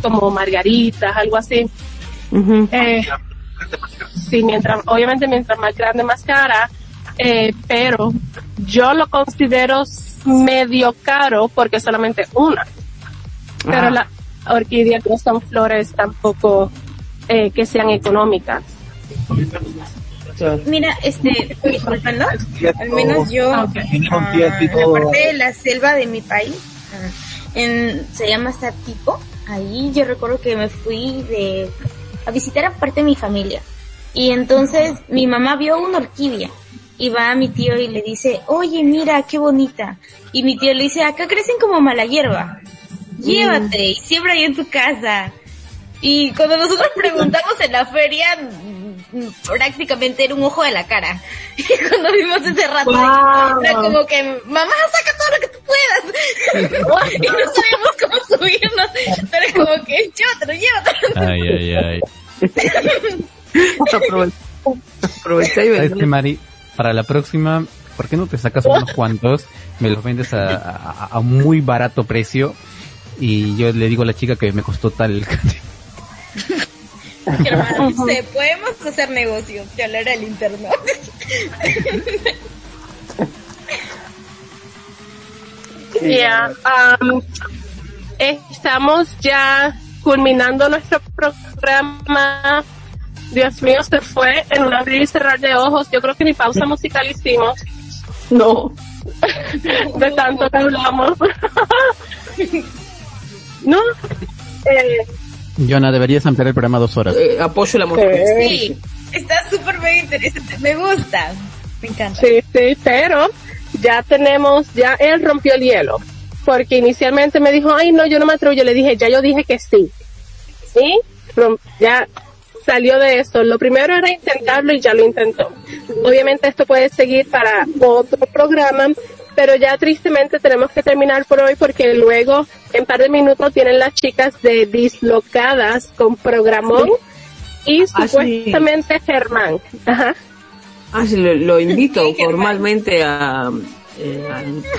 como margaritas, algo así. Eh, sí, mientras, obviamente mientras más grande, más cara, eh, pero yo lo considero medio caro porque solamente una. Pero Ah. las orquídeas no son flores tampoco eh, que sean económicas. Mira, este, disculpando, al menos yo, Ah, ah, en la parte de la selva de mi país, ah, en, se llama Satipo, ahí yo recuerdo que me fui de, a visitar a parte de mi familia. Y entonces mi mamá vio una orquídea y va a mi tío y le dice, oye, mira, qué bonita. Y mi tío le dice, acá crecen como mala hierba. Llévate y siembra ahí en tu casa. Y cuando nosotros (laughs) preguntamos en la feria, mm, prácticamente era un ojo de la cara. (laughs) Y cuando vimos ese rato, Wow. era como que, mamá, saca todo lo que. Y no sabíamos cómo subirnos. Pero como que, llévatelo, llévatelo. Ay, ay, ay. Aprove- Aprovechá y ¿Sabes vendé. qué, Mari? Para la próxima, ¿por qué no te sacas unos cuantos? Me los vendes a, a- a muy barato precio. Y yo le digo a la chica que me costó tal. Hermano, dice, podemos hacer negocios. Te hablaré al interno. Yeah, um, estamos ya culminando nuestro programa. Dios mío, se fue en un abrir y cerrar de ojos. Yo creo que ni pausa musical hicimos. No. (laughs) De tanto que hablamos. (laughs) ¿No? Eh, Jonah, deberías ampliar el programa dos horas. Eh, apoyo la música. Sí, está súper bien interesante. Me gusta. Me encanta. Sí, sí, pero ya tenemos, ya él rompió el hielo. Porque inicialmente me dijo, ay, no, yo no me atrevo. Yo le dije, ya yo dije que sí. Sí, ya salió de eso. Lo primero era intentarlo y ya lo intentó. Obviamente esto puede seguir para otro programa, pero ya tristemente tenemos que terminar por hoy porque luego, en par de minutos, tienen las chicas de Dislocadas con programón y Ah, supuestamente Germán. Ajá. Ah, sí, lo, lo invito formalmente a... Eh,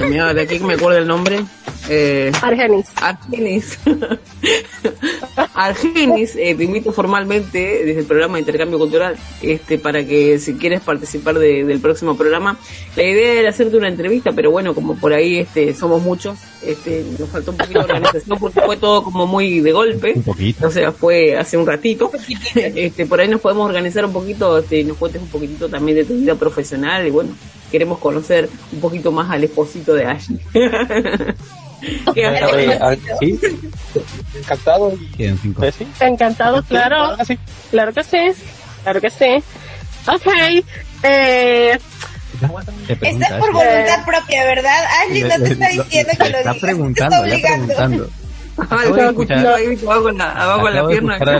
me- de aquí que me acuerdo el nombre. Eh, Argenis. Argenis. (laughs) Argenis, eh, te invito formalmente desde el programa de intercambio cultural este para que si quieres participar de- del próximo programa. La idea era hacerte una entrevista, pero bueno, como por ahí este somos muchos, este nos faltó un poquito de organización porque fue todo como muy de golpe. Un poquito. O sea, fue hace un ratito. (laughs) Este, por ahí nos podemos organizar un poquito, este, nos cuentes un poquitito también de tu vida profesional y bueno, queremos conocer un poquito más al esposito de Ashley. (laughs) ¿Qué Eh, ah, sí, encantado. Claro. Claro que sí. Claro que sí. Ok. Eh, Estás preguntas. por voluntad propia, ¿verdad? Ashley no te está diciendo que lo Está digas, te preguntando, está le está obligando. Acabo de escuchar- abajo la, pierna. (laughs) una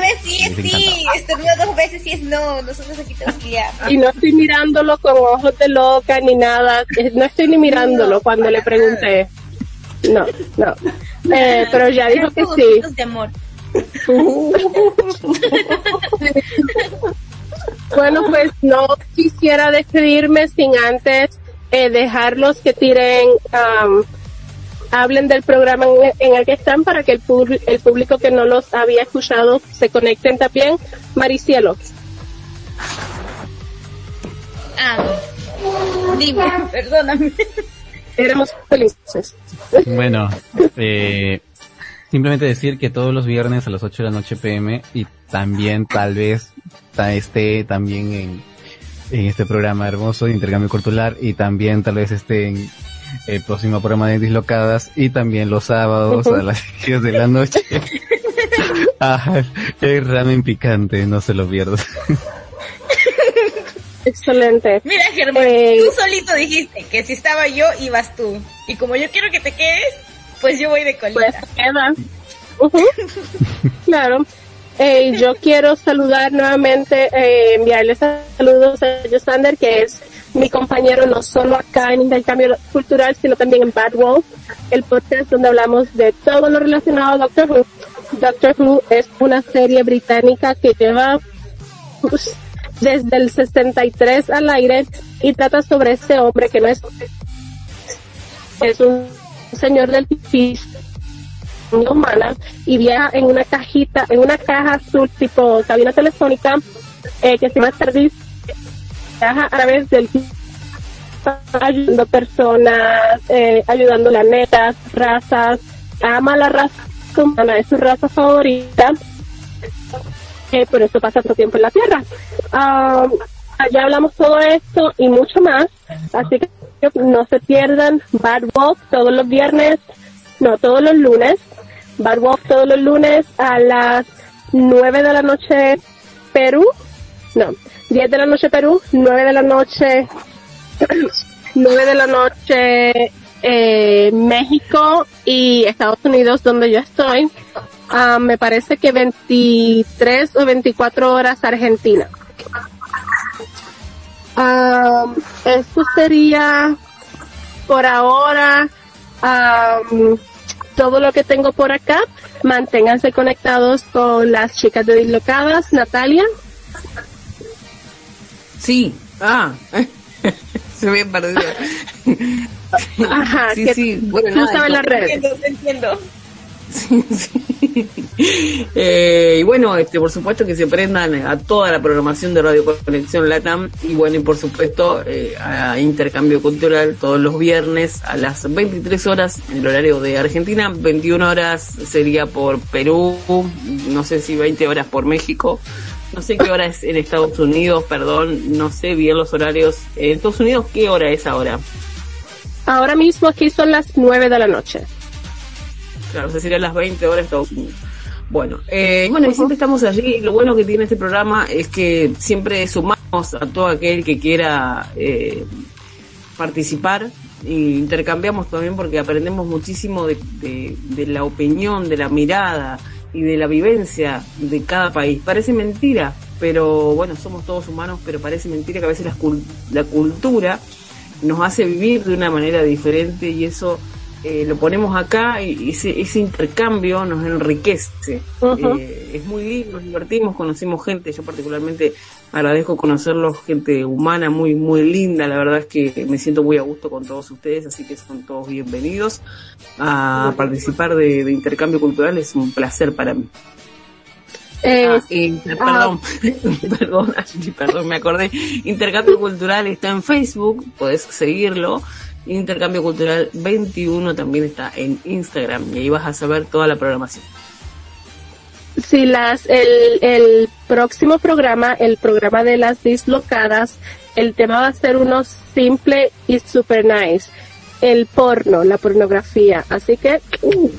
vez sí es sí, encanta. estornuda dos veces sí es no, nosotros aquí tenemos que y no estoy mirándolo con ojos de loca ni nada. Eh, No estoy ni mirándolo cuando le pregunté. No, no. Eh, pero ya dijo que sí. Besitos de amor. (laughs) Bueno, pues no quisiera despedirme sin antes eh, dejarlos que tiren, am, hablen del programa en, en el que están para que el, pub- el público que no los había escuchado se conecten también. Maricielo. Ah, dime, (laughs) perdóname. Éramos felices. Bueno, eh, simplemente decir que todos los viernes a las 8 de la noche PM y también tal vez esté también en, en este programa hermoso de intercambio cultural y también tal vez esté en el próximo programa de Dislocadas y también los sábados a las (laughs) 10 de la noche. (laughs) Ah, el ramen picante, no se lo pierdas. Excelente. Mira, Germán, Eh, tú solito dijiste que si estaba yo, ibas tú. Y como yo quiero que te quedes, pues yo voy de Pues colita. queda. Ujú. (laughs) claro. Eh, yo quiero saludar nuevamente, eh, enviarles saludos a Josander, que es mi compañero no solo acá en Intercambio Cultural, sino también en Bad Wolf, el podcast donde hablamos de todo lo relacionado a Doctor Who. Doctor Who es una serie británica que lleva pues, desde el 63 al aire y trata sobre este hombre que no es es un señor del piso humana y viaja en una cajita, en una caja azul tipo cabina telefónica eh, que se llama Tardis, a través del ayudando personas, eh, ayudando planetas, razas, ama la raza humana, es su raza favorita, eh, por eso pasa tanto tiempo en la Tierra. Um, allá hablamos todo esto y mucho más, así que no se pierdan Bad Wolf todos los viernes, no, todos los lunes, Bad Wolf todos los lunes a las 9 de la noche Perú, no, 10 de la noche Perú, 9 de la noche, (clears throat) 9 de la noche eh, México y Estados Unidos donde yo estoy, ah, me parece que 23 o 24 horas Argentina. Esto sería por ahora um, todo lo que tengo por acá. Manténganse conectados con las chicas de Dislocadas. Natalia. Sí, ah, (laughs) se me perdido. Ajá, sí, sí, bueno, nada, sabes las redes. Entiendo, entiendo. Sí, sí. Eh, y bueno, este, por supuesto que se prendan a toda la programación de Radio Conexión Latam y bueno, y por supuesto eh, a Intercambio Cultural todos los viernes a las 23 horas en el horario de Argentina, 21 horas sería por Perú, no sé si 20 horas por México. No sé qué hora es en Estados Unidos, perdón, no sé bien los horarios. En Estados Unidos, ¿qué hora es ahora? Ahora mismo aquí son las 9 de la noche. Claro, o sea, serían las 20 horas de Estados Unidos. Bueno, eh, bueno, y siempre estamos allí. Lo bueno que tiene este programa es que siempre sumamos a todo aquel que quiera eh, participar e intercambiamos también porque aprendemos muchísimo de, de- de la opinión, de la mirada y de la vivencia de cada país. Parece mentira, pero bueno, somos todos humanos, pero parece mentira que a veces la, la cultura nos hace vivir de una manera diferente y eso eh, lo ponemos acá y ese, ese intercambio nos enriquece. Eh, es muy lindo, nos divertimos, conocimos gente, yo particularmente agradezco conocerlos, gente humana muy, muy linda, la verdad es que me siento muy a gusto con todos ustedes, así que son todos bienvenidos a participar de, de intercambio cultural, es un placer para mí. Eh, Ah, y- (laughs) perdón, perdón, (laughs) Ashley, perdón, me acordé. Intercambio Cultural está en Facebook, podés seguirlo. Intercambio Cultural 21 también está en Instagram y ahí vas a saber toda la programación. si las el, el próximo programa, el programa de las dislocadas, el tema va a ser uno simple y super nice. El porno, la pornografía. Así que uh,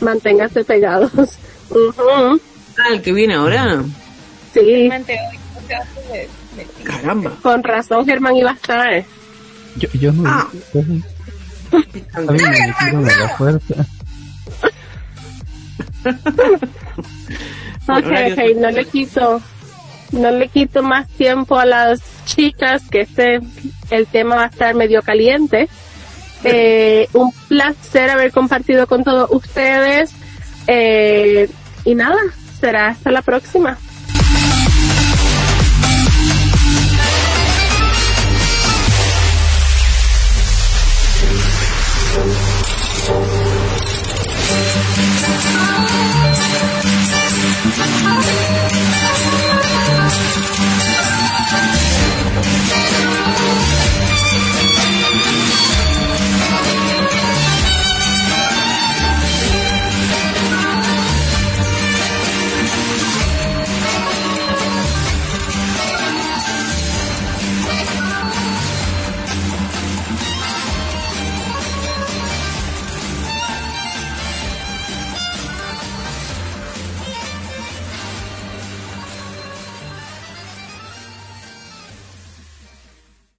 manténganse pegados. (laughs) Ujú. Ah, el que viene ahora. Sí, Caramba. con razón Germán iba a estar. Yo, yo no. Ah. (laughs) yo A mí me la fuerza. Ok, ok, no le quito, no le quito más tiempo a las chicas, que este, el tema va a estar medio caliente. Eh, un placer haber compartido con todos ustedes. Eh, y nada, será hasta la próxima.